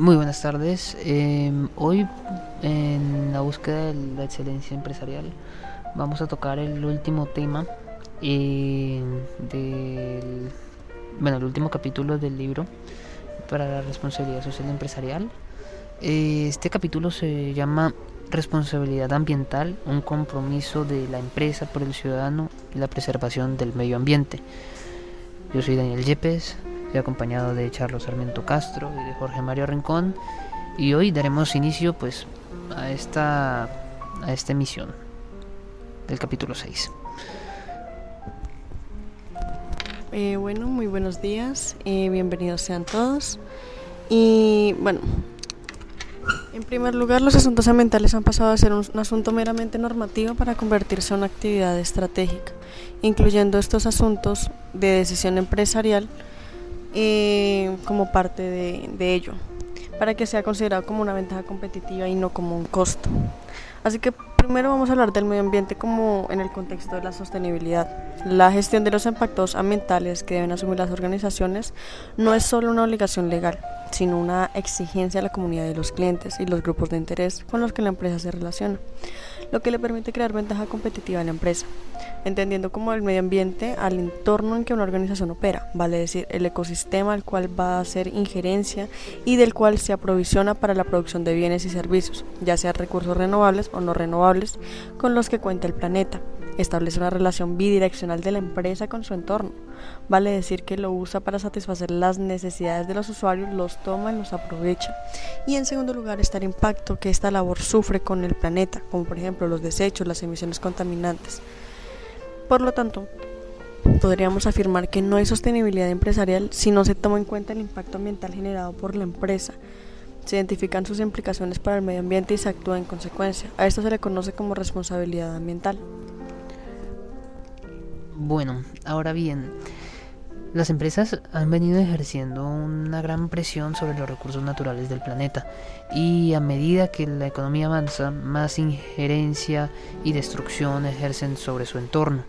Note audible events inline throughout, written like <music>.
Muy buenas tardes. Em, hoy en la búsqueda de la excelencia empresarial vamos a tocar el último tema eh, bueno el último capítulo del libro para la responsabilidad social empresarial. Eh, este capítulo se llama Responsabilidad ambiental, un compromiso de la empresa por el ciudadano y la preservación del medio ambiente. Yo soy Daniel Yepes, Estoy acompañado de Charlos Sarmiento Castro y de Jorge Mario Rincón. Y hoy daremos inicio pues a esta, a esta emisión del capítulo 6. Eh, bueno, muy buenos días, eh, bienvenidos sean todos. Y bueno, en primer lugar, los asuntos ambientales han pasado a ser un, asunto meramente normativo para convertirse en una actividad estratégica, incluyendo estos asuntos de decisión empresarial eh, como parte de, de ello, para que sea considerado como una ventaja competitiva y no como un costo. Así que primero vamos a hablar del medio ambiente como en el contexto de la sostenibilidad. La gestión de los impactos ambientales que deben asumir las organizaciones no es solo una obligación legal, sino una exigencia a la comunidad de los clientes y los grupos de interés con los que la empresa se relaciona, lo que le permite crear ventaja competitiva a la empresa entendiendo como el medio ambiente al entorno en que una organización opera, vale decir, el ecosistema al cual va a hacer injerencia y del cual se aprovisiona para la producción de bienes y servicios, ya sea recursos renovables o no renovables, con los que cuenta el planeta. Establece una relación bidireccional de la empresa con su entorno. Vale decir que lo usa para satisfacer las necesidades de los usuarios, los toma y los aprovecha. Y en segundo lugar está el impacto que esta labor sufre con el planeta, como por ejemplo los desechos, las emisiones contaminantes. Por lo tanto, podríamos afirmar que no hay sostenibilidad empresarial si no se toma en cuenta el impacto ambiental generado por la empresa. Se identifican sus implicaciones para el medio ambiente y se actúa en consecuencia. A esto se le conoce como responsabilidad ambiental. Bueno, ahora bien, las empresas han venido ejerciendo una gran presión sobre los recursos naturales del planeta y a medida que la economía avanza, más injerencia y destrucción ejercen sobre su entorno.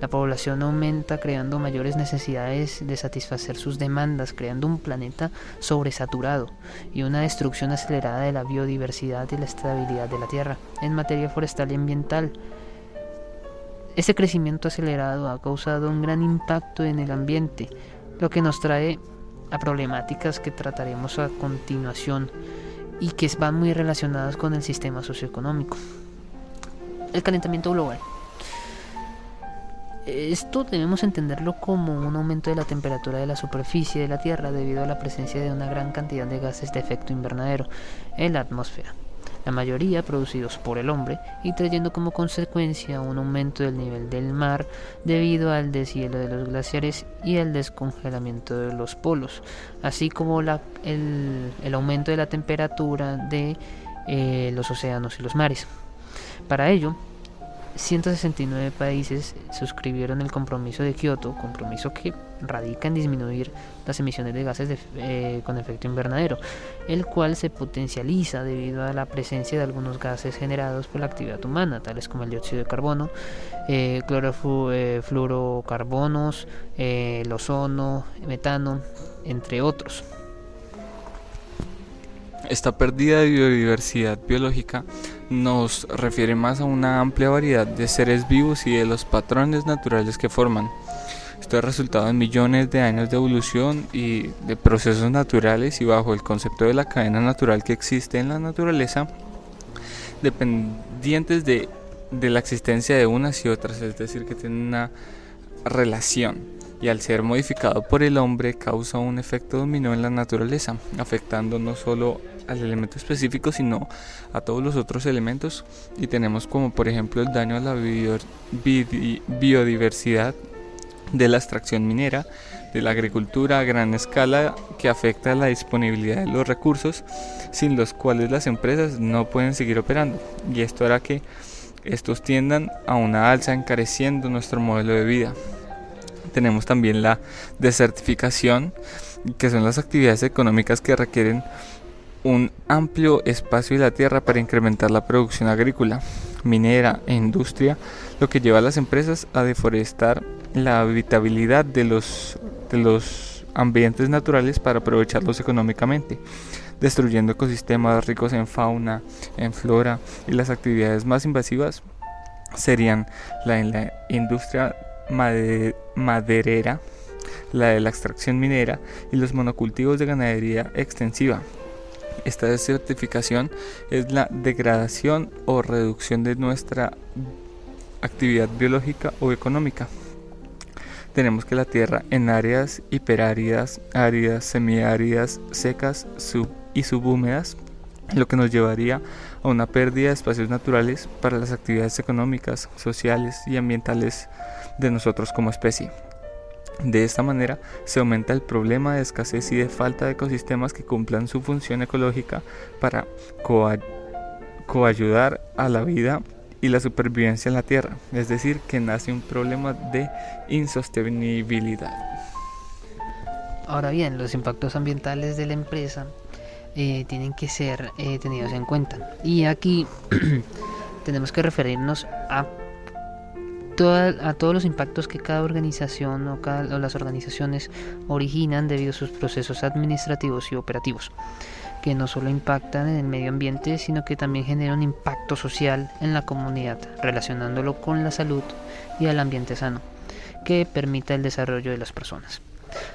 La población aumenta creando mayores necesidades de satisfacer sus demandas, creando un planeta sobresaturado y una destrucción acelerada de la biodiversidad y la estabilidad de la Tierra en materia forestal y ambiental. Este crecimiento acelerado ha causado un gran impacto en el ambiente, lo que nos trae a problemáticas que trataremos a continuación y que van muy relacionadas con el sistema socioeconómico. El calentamiento global. Esto debemos entenderlo como un aumento de la temperatura de la superficie de la Tierra debido a la presencia de una gran cantidad de gases de efecto invernadero en la atmósfera, la mayoría producidos por el hombre y trayendo como consecuencia un aumento del nivel del mar debido al deshielo de los glaciares y al descongelamiento de los polos, así como el, el, aumento de la temperatura de eh, los océanos y los mares. Para ello, 169 países suscribieron el compromiso de Kioto, compromiso que radica en disminuir las emisiones de gases eh, con efecto invernadero, el cual se potencializa debido a la presencia de algunos gases generados por la actividad humana, tales como el dióxido de carbono, eh, clorofluorocarbonos, eh, el ozono, metano, entre otros. Esta pérdida de biodiversidad biológica nos refiere más a una amplia variedad de seres vivos y de los patrones naturales que forman. Esto es resultado de millones de años de evolución y de procesos naturales y bajo el concepto de la cadena natural que existe en la naturaleza, dependientes de, de la existencia de unas y otras, es decir, que tienen una relación y al ser modificado por el hombre causa un efecto dominó en la naturaleza, afectando no solo al elemento específico, sino a todos los otros elementos. Y tenemos como por ejemplo el daño a la biodiversidad de la extracción minera, de la agricultura a gran escala que afecta la disponibilidad de los recursos, sin los cuales las empresas no pueden seguir operando. Y esto hará que estos tiendan a una alza encareciendo nuestro modelo de vida. Tenemos también la desertificación, que son las actividades económicas que requieren un amplio espacio de la tierra para incrementar la producción agrícola, minera e industria, lo que lleva a las empresas a deforestar la habitabilidad de los, de los ambientes naturales para aprovecharlos económicamente. destruyendo ecosistemas ricos en fauna, en flora y las actividades más invasivas serían la industria maderera, la de la extracción minera y los monocultivos de ganadería extensiva. Esta desertificación es la degradación o reducción de nuestra actividad biológica o económica. Tenemos que la tierra en áreas hiperáridas, áridas, semiáridas, secas y subhúmedas, lo que nos llevaría a una pérdida de espacios naturales para las actividades económicas, sociales y ambientales de nosotros como especie. De esta manera se aumenta el problema de escasez y de falta de ecosistemas que cumplan su función ecológica para coayudar a la vida y la supervivencia en la Tierra, es decir, que nace un problema de insostenibilidad. Ahora bien, los impactos ambientales de la empresa eh, tienen que ser eh, tenidos en cuenta. Y aquí <clears throat> tenemos que referirnos a a todos los impactos que cada organización o, cada, las organizaciones originan debido a sus procesos administrativos y operativos, que no solo impactan en el medio ambiente, sino que también generan impacto social en la comunidad, relacionándolo con la salud y el ambiente sano, que permita el desarrollo de las personas.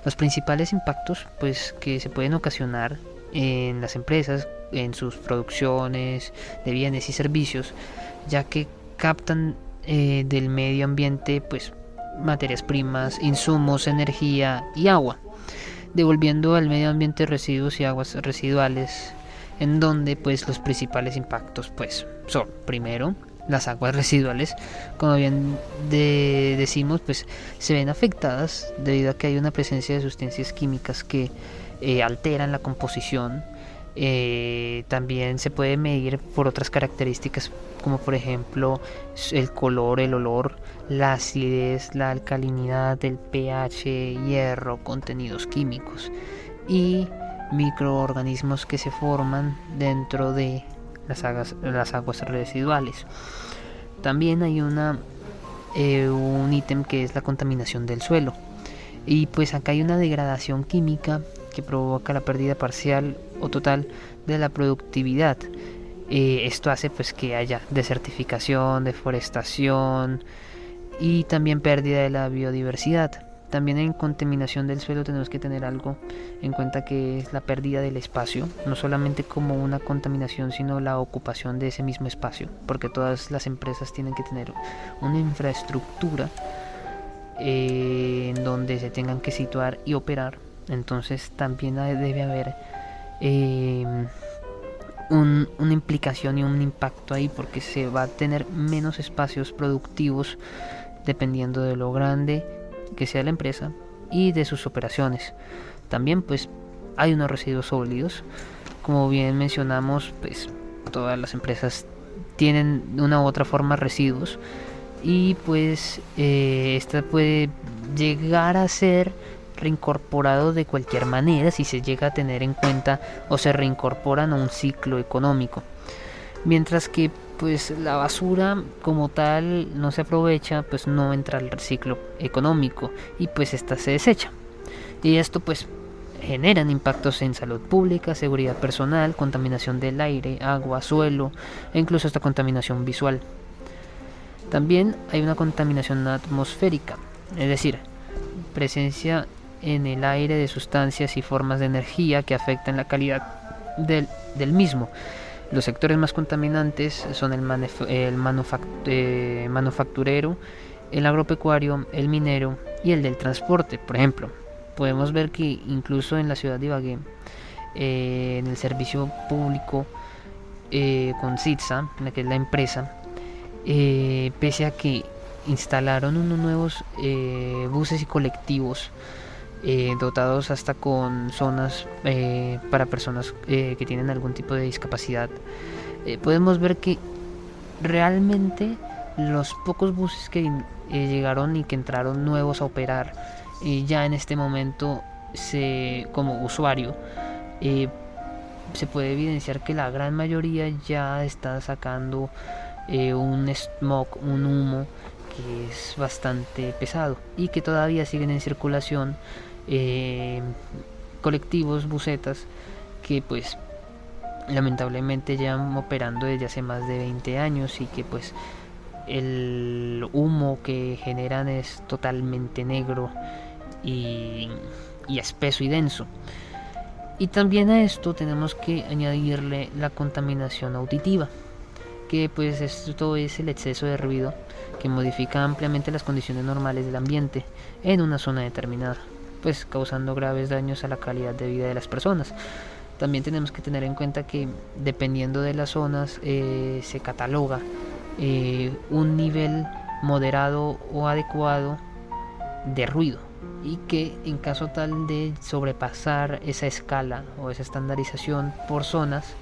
Los principales impactos pues, que se pueden ocasionar en las empresas, en sus producciones de bienes y servicios, ya que captan eh, del medio ambiente, pues materias primas, insumos, energía y agua, devolviendo al medio ambiente residuos y aguas residuales, en donde pues los principales impactos pues son primero las aguas residuales, como bien decimos, pues se ven afectadas debido a que hay una presencia de sustancias químicas que eh, alteran la composición. Eh, también se puede medir por otras características como por ejemplo el color, el olor, la acidez, la alcalinidad, el pH, hierro, contenidos químicos y microorganismos que se forman dentro de las aguas, residuales. También hay una, eh, un ítem que es la contaminación del suelo. Y pues acá hay una degradación química que provoca la pérdida parcial o total de la productividad. Eh, esto hace pues que haya desertificación, deforestación y también pérdida de la biodiversidad. También en contaminación del suelo tenemos que tener algo en cuenta que es la pérdida del espacio, no solamente como una contaminación, sino la ocupación de ese mismo espacio, porque todas las empresas tienen que tener una infraestructura eh, en donde se tengan que situar y operar entonces también debe haber eh, una implicación y un impacto ahí porque se va a tener menos espacios productivos dependiendo de lo grande que sea la empresa y de sus operaciones. También pues hay unos residuos sólidos. Como bien mencionamos, pues todas las empresas tienen una u otra forma residuos y pues eh, esta puede llegar a ser reincorporado de cualquier manera si se llega a tener en cuenta o se reincorporan a un ciclo económico. Mientras que pues la basura como tal no se aprovecha, pues no entra al ciclo económico y pues esta se desecha. Y esto pues generan impactos en salud pública, seguridad personal, contaminación del aire, agua, suelo e incluso esta contaminación visual. También hay una contaminación atmosférica, es decir, presencia en el aire de sustancias y formas de energía que afectan la calidad del, mismo. Los sectores más contaminantes son el, el eh, manufacturero, el agropecuario, el minero y el del transporte. Por ejemplo, podemos ver que incluso en la ciudad de Ibagué, eh, en el servicio público eh, con CITSA, que es la empresa, pese a que instalaron unos nuevos buses y colectivos eh, dotados hasta con zonas eh, para personas eh, que tienen algún tipo de discapacidad. podemos ver que realmente los pocos buses que llegaron y que entraron nuevos a operar ya en este momento se, como usuario se puede evidenciar que la gran mayoría ya está sacando un smog, un humo que es bastante pesado y que todavía siguen en circulación eh, colectivos, bucetas, que pues lamentablemente llevan operando desde hace más de 20 años y que pues el humo que generan es totalmente negro y espeso y denso. Y también a esto tenemos que añadirle la contaminación auditiva, que pues esto es el exceso de ruido que modifica ampliamente las condiciones normales del ambiente en una zona determinada, pues causando graves daños a la calidad de vida de las personas. También tenemos que tener en cuenta que dependiendo de las zonas eh, se cataloga eh, un nivel moderado o adecuado de ruido y que en caso tal de sobrepasar esa escala o esa estandarización por zonas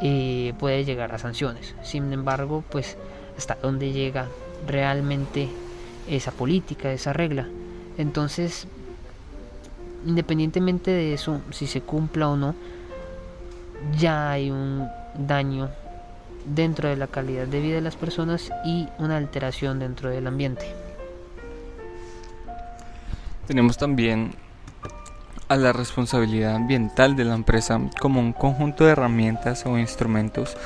eh, puede llegar a sanciones. Sin embargo, pues hasta dónde llega realmente esa política, esa regla. Entonces, independientemente de eso, si se cumpla o no, ya hay un daño dentro de la calidad de vida de las personas y una alteración dentro del ambiente. Tenemos también a la responsabilidad ambiental de la empresa como un conjunto de herramientas o instrumentos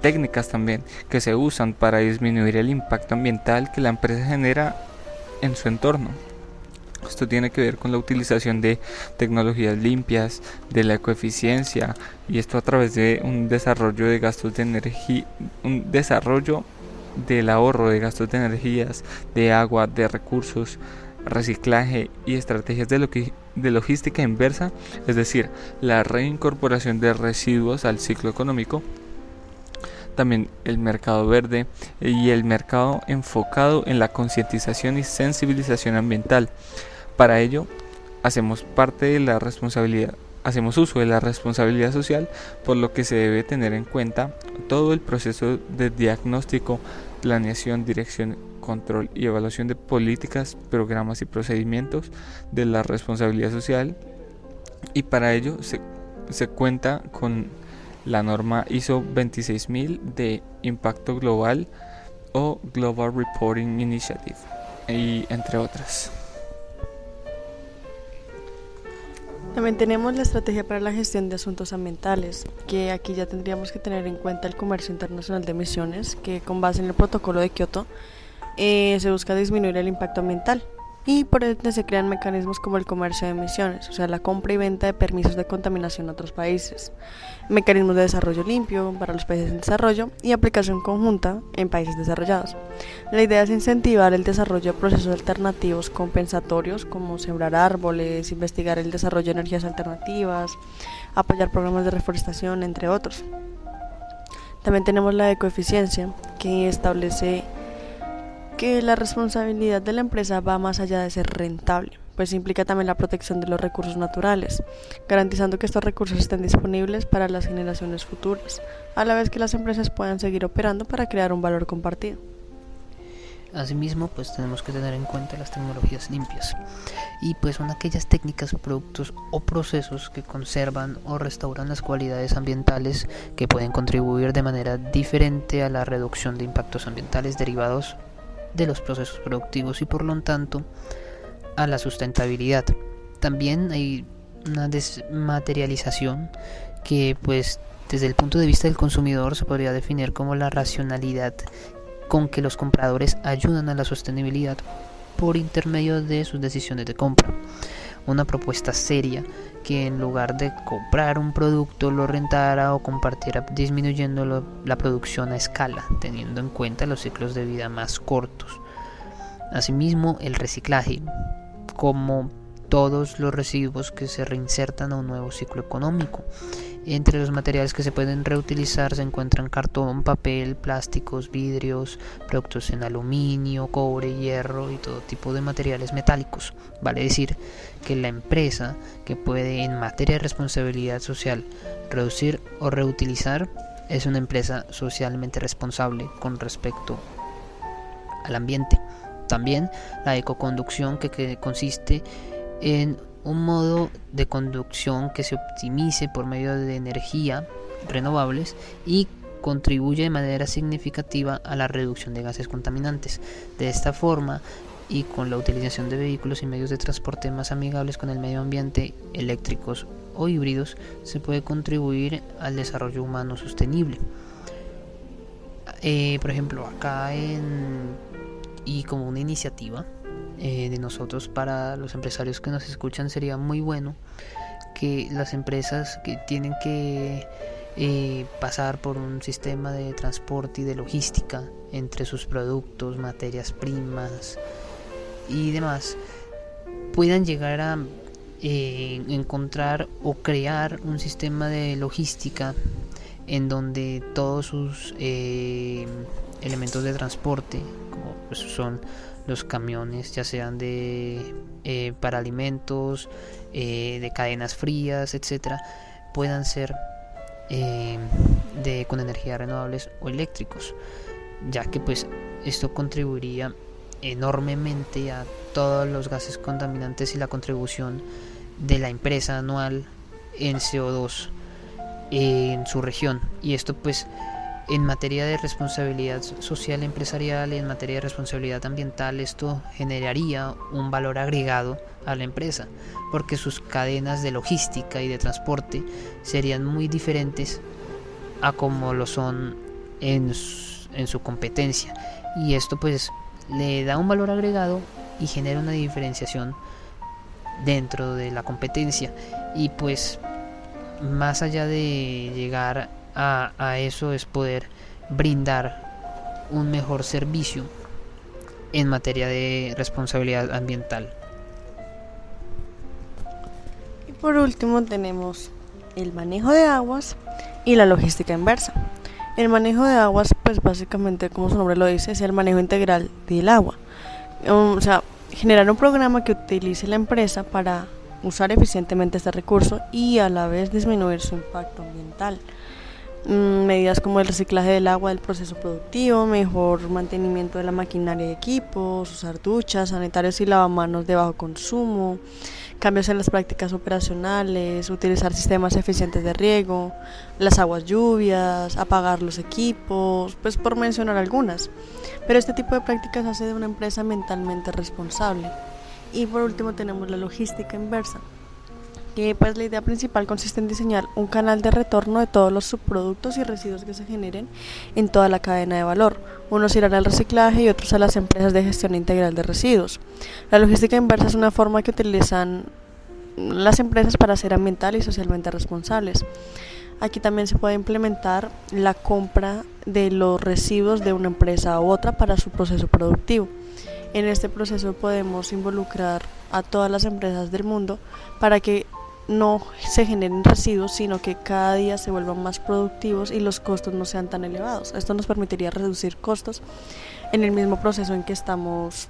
técnicas también que se usan para disminuir el impacto ambiental que la empresa genera en su entorno. Esto tiene que ver con la utilización de tecnologías limpias, de la ecoeficiencia y esto a través de un desarrollo de gastos de energía, un desarrollo del ahorro de gastos de energías, de agua, de recursos, reciclaje y estrategias de, de logística inversa, es decir, la reincorporación de residuos al ciclo económico también el mercado verde y el mercado enfocado en la concientización y sensibilización ambiental. Para ello, hacemos parte de la responsabilidad, hacemos uso de la responsabilidad social, por lo que se debe tener en cuenta todo el proceso de diagnóstico, planeación, dirección, control y evaluación de políticas, programas y procedimientos de la responsabilidad social y para ello se, cuenta con la norma ISO 26000 de impacto global o Global Reporting Initiative y entre otras. También tenemos la estrategia para la gestión de asuntos ambientales, que aquí ya tendríamos que tener en cuenta el comercio internacional de emisiones, que con base en el protocolo de Kioto eh, se busca disminuir el impacto ambiental y por ende se crean mecanismos como el comercio de emisiones, o sea, la compra y venta de permisos de contaminación en otros países, mecanismos de desarrollo limpio para los países en desarrollo y aplicación conjunta en países desarrollados. La idea es incentivar el desarrollo de procesos alternativos compensatorios como sembrar árboles, investigar el desarrollo de energías alternativas, apoyar programas de reforestación, entre otros. También tenemos la ecoeficiencia, que establece que la responsabilidad de la empresa va más allá de ser rentable, pues implica también la protección de los recursos naturales, garantizando que estos recursos estén disponibles para las generaciones futuras, a la vez que las empresas puedan seguir operando para crear un valor compartido. Asimismo, pues tenemos que tener en cuenta las tecnologías limpias. Y pues son aquellas técnicas, productos o procesos que conservan o restauran las cualidades ambientales que pueden contribuir de manera diferente a la reducción de impactos ambientales derivados de los procesos productivos y por lo tanto a la sustentabilidad. También hay una desmaterialización que pues desde el punto de vista del consumidor se podría definir como la racionalidad con que los compradores ayudan a la sostenibilidad por intermedio de sus decisiones de compra. Una propuesta seria que en lugar de comprar un producto lo rentara o compartiera disminuyendo la producción a escala, teniendo en cuenta los ciclos de vida más cortos. Asimismo, el reciclaje, como todos los residuos que se reinsertan a un nuevo ciclo económico. Entre los materiales que se pueden reutilizar se encuentran cartón, papel, plásticos, vidrios, productos en aluminio, cobre, hierro y todo tipo de materiales metálicos. Vale decir que la empresa que puede en materia de responsabilidad social reducir o reutilizar es una empresa socialmente responsable con respecto al ambiente. También la ecoconducción que, consiste en un modo de conducción que se optimice por medio de energía renovables y contribuye de manera significativa a la reducción de gases contaminantes. De esta forma, y con la utilización de vehículos y medios de transporte más amigables con el medio ambiente, eléctricos o híbridos, se puede contribuir al desarrollo humano sostenible. Eh, por ejemplo, acá en, y como una iniciativa eh, de nosotros para los empresarios que nos escuchan sería muy bueno que las empresas que tienen que eh, pasar por un sistema de transporte y de logística entre sus productos, materias primas, y demás puedan llegar a eh, encontrar o crear un sistema de logística en donde todos sus elementos de transporte, como pues, son los camiones, ya sean de eh, para alimentos, de cadenas frías, etcétera, puedan ser de con energías renovables o eléctricos, ya que pues esto contribuiría enormemente a todos los gases contaminantes y la contribución de la empresa anual en CO2 en su región. Y esto pues en materia de responsabilidad social empresarial, en materia de responsabilidad ambiental, esto generaría un valor agregado a la empresa, porque sus cadenas de logística y de transporte serían muy diferentes a como lo son en en su competencia. Y esto pues le da un valor agregado y genera una diferenciación dentro de la competencia y pues más allá de llegar a, eso es poder brindar un mejor servicio en materia de responsabilidad ambiental. Y por último tenemos el manejo de aguas y la logística inversa. El manejo de aguas, pues básicamente, como su nombre lo dice, es el manejo integral del agua. Um, o sea, generar un programa que utilice la empresa para usar eficientemente este recurso y a la vez disminuir su impacto ambiental. Mm, medidas como el reciclaje del agua del proceso productivo, mejor mantenimiento de la maquinaria y equipos, usar duchas, sanitarios y lavamanos de bajo consumo, cambios en las prácticas operacionales, utilizar sistemas eficientes de riego, las aguas lluvias, apagar los equipos, pues por mencionar algunas. Pero este tipo de prácticas hace de una empresa mentalmente responsable. Y por último tenemos la logística inversa, pues la idea principal consiste en diseñar un canal de retorno de todos los subproductos y residuos que se generen en toda la cadena de valor. Unos irán al reciclaje y otros a las empresas de gestión integral de residuos. La logística inversa es una forma que utilizan las empresas para ser ambiental y socialmente responsables. Aquí también se puede implementar la compra de los residuos de una empresa u otra para su proceso productivo. En este proceso podemos involucrar a todas las empresas del mundo para que no se generen residuos, sino que cada día se vuelvan más productivos y los costos no sean tan elevados. Esto nos permitiría reducir costos en el mismo proceso en que estamos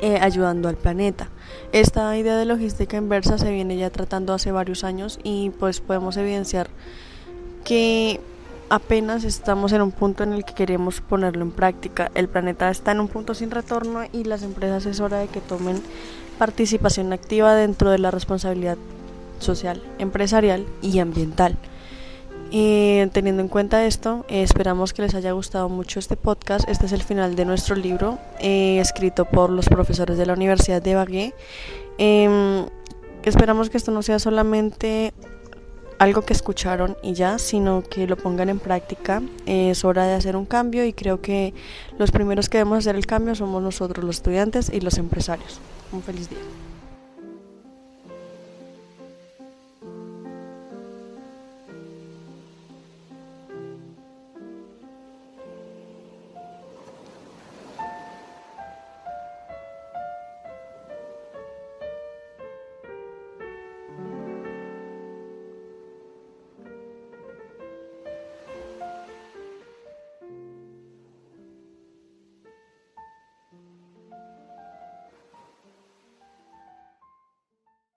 eh, ayudando al planeta. Esta idea de logística inversa se viene ya tratando hace varios años y pues podemos evidenciar que apenas estamos en un punto en el que queremos ponerlo en práctica. El planeta está en un punto sin retorno y las empresas es hora de que tomen participación activa dentro de la responsabilidad social, empresarial y ambiental. Y teniendo en cuenta esto, eh, esperamos que les haya gustado mucho este podcast. Este es el final de nuestro libro, eh, escrito por los profesores de la Universidad de Bagué. Em, esperamos que esto no sea solamente algo que escucharon y ya, sino que lo pongan en práctica. es hora de hacer un cambio y creo que los primeros que debemos hacer el cambio somos nosotros los estudiantes y los empresarios. Un feliz día.